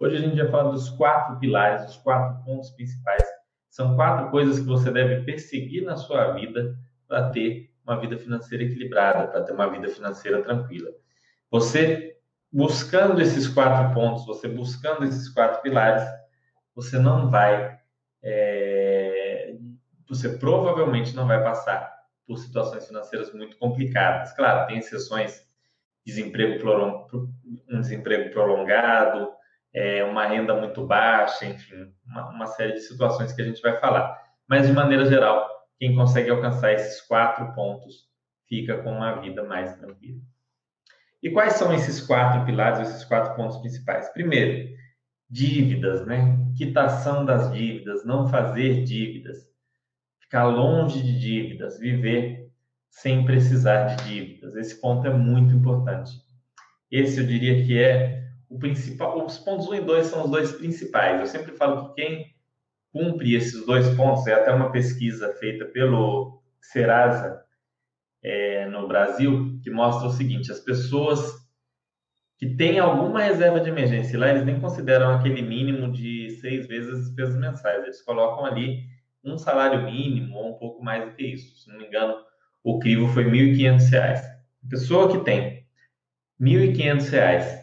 Hoje a gente vai falar dos quatro pilares, os quatro pontos principais. São quatro coisas que você deve perseguir na sua vida para ter uma vida financeira equilibrada, para ter uma vida financeira tranquila. Você buscando esses quatro pontos, você buscando esses quatro pilares, você não vai, é, você provavelmente não vai passar por situações financeiras muito complicadas. Claro, tem exceções, desemprego um desemprego prolongado, é, uma renda muito baixa, enfim, uma, uma série de situações que a gente vai falar. Mas, de maneira geral, quem consegue alcançar esses quatro pontos fica com uma vida mais tranquila. E quais são esses quatro pilares, esses quatro pontos principais? Primeiro, dívidas, né? Quitação das dívidas, não fazer dívidas, ficar longe de dívidas, viver sem precisar de dívidas. Esse ponto é muito importante. Esse eu diria que é o principal. Os pontos 1 e 2 são os dois principais. Eu sempre falo que quem cumpre esses dois pontos, é até uma pesquisa feita pelo Serasa é, no Brasil, que mostra o seguinte: as pessoas que têm alguma reserva de emergência, lá eles nem consideram aquele mínimo de seis vezes as despesas mensais, eles colocam ali um salário mínimo ou um pouco mais do que isso. Se não me engano, o crivo foi R$ 1.500. A pessoa que tem R$ 1.500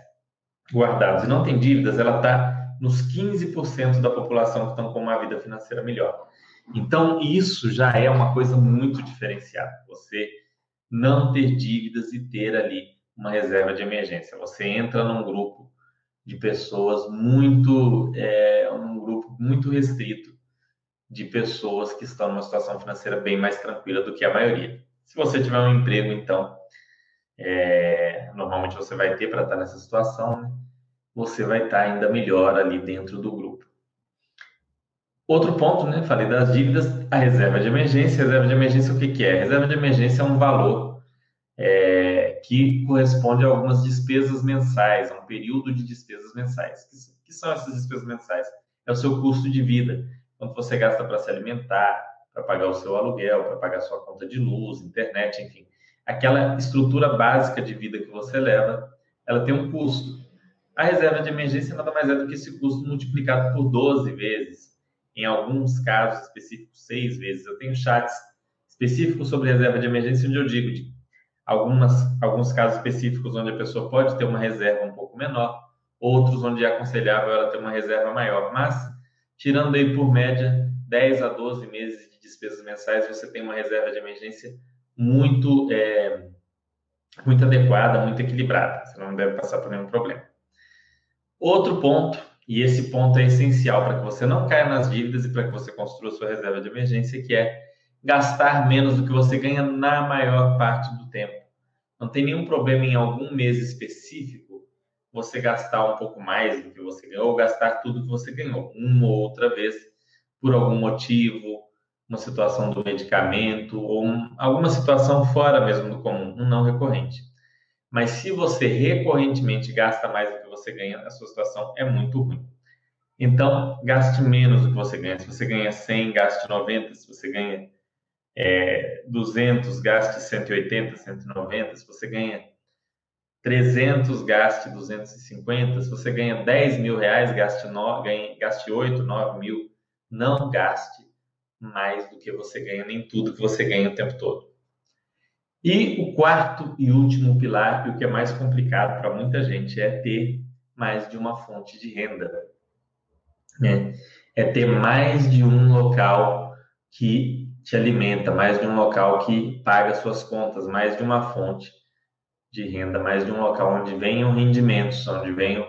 guardados e não tem dívidas, ela está nos 15% da população que estão com uma vida financeira melhor. Então, isso já é uma coisa muito diferenciada. Você não ter dívidas e ter ali uma reserva de emergência. Você entra num grupo de pessoas muito, é, um grupo muito restrito de pessoas que estão numa situação financeira bem mais tranquila do que a maioria. Se você tiver um emprego, então, é, normalmente você vai ter para estar nessa situação, né? você vai estar ainda melhor ali dentro do grupo. Outro ponto, né? Falei das dívidas, a reserva de emergência. Reserva de emergência, o que, que é? Reserva de emergência é um valor é, que corresponde a algumas despesas mensais, a um período de despesas mensais. Que, que são essas despesas mensais? É o seu custo de vida. Quanto você gasta para se alimentar, para pagar o seu aluguel, para pagar sua conta de luz, internet, enfim. Aquela estrutura básica de vida que você leva, ela tem um custo. A reserva de emergência nada mais é do que esse custo multiplicado por 12 vezes em alguns casos específicos, seis vezes. Eu tenho chats específicos sobre reserva de emergência onde eu digo de algumas, alguns casos específicos onde a pessoa pode ter uma reserva um pouco menor, outros onde é aconselhável ela ter uma reserva maior. Mas, tirando aí por média 10 a 12 meses de despesas mensais, você tem uma reserva de emergência muito, é, muito adequada, muito equilibrada. Você não deve passar por nenhum problema. Outro ponto e esse ponto é essencial para que você não caia nas dívidas e para que você construa sua reserva de emergência, que é gastar menos do que você ganha na maior parte do tempo. Não tem nenhum problema em algum mês específico você gastar um pouco mais do que você ganhou ou gastar tudo que você ganhou uma ou outra vez por algum motivo, uma situação do medicamento ou um, alguma situação fora mesmo do comum, um não recorrente. Mas se você recorrentemente gasta mais do que você ganha, a sua situação é muito ruim. Então, gaste menos do que você ganha. Se você ganha 100, gaste 90. Se você ganha é, 200, gaste 180, 190. Se você ganha 300, gaste 250. Se você ganha 10 mil reais, gaste, no, ganhe, gaste 8, 9 mil. Não gaste mais do que você ganha, nem tudo que você ganha o tempo todo. E o quarto e último pilar, que o que é mais complicado para muita gente é ter mais de uma fonte de renda. Né? É ter mais de um local que te alimenta, mais de um local que paga suas contas, mais de uma fonte de renda, mais de um local onde venham rendimentos, onde venham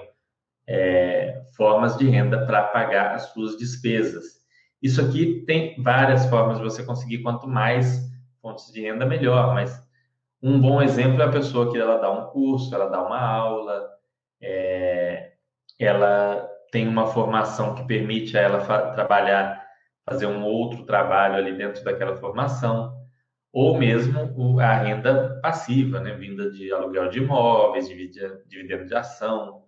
é, formas de renda para pagar as suas despesas. Isso aqui tem várias formas de você conseguir, quanto mais fontes de renda, melhor, mas um bom exemplo é a pessoa que ela dá um curso, ela dá uma aula, é, ela tem uma formação que permite a ela trabalhar, fazer um outro trabalho ali dentro daquela formação, ou mesmo a renda passiva, né, vinda de aluguel de imóveis, dividendo de ação,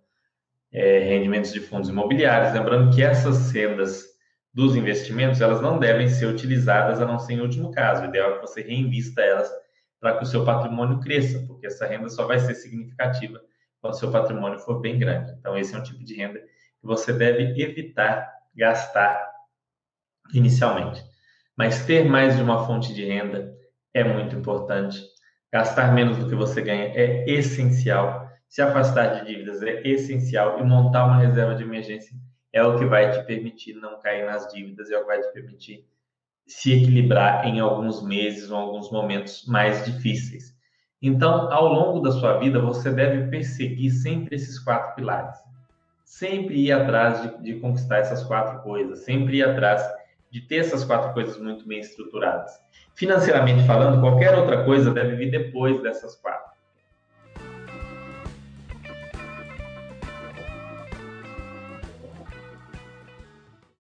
é, rendimentos de fundos imobiliários. Lembrando que essas rendas dos investimentos, elas não devem ser utilizadas a não ser em último caso. O ideal é que você reinvista elas para que o seu patrimônio cresça, porque essa renda só vai ser significativa quando o seu patrimônio for bem grande. Então, esse é um tipo de renda que você deve evitar gastar inicialmente. Mas ter mais de uma fonte de renda é muito importante. Gastar menos do que você ganha é essencial. Se afastar de dívidas é essencial e montar uma reserva de emergência é o que vai te permitir não cair nas dívidas, é o que vai te permitir se equilibrar em alguns meses ou alguns momentos mais difíceis. Então, ao longo da sua vida, você deve perseguir sempre esses quatro pilares. Sempre ir atrás de, de conquistar essas quatro coisas, sempre ir atrás de ter essas quatro coisas muito bem estruturadas. Financeiramente falando, qualquer outra coisa deve vir depois dessas quatro.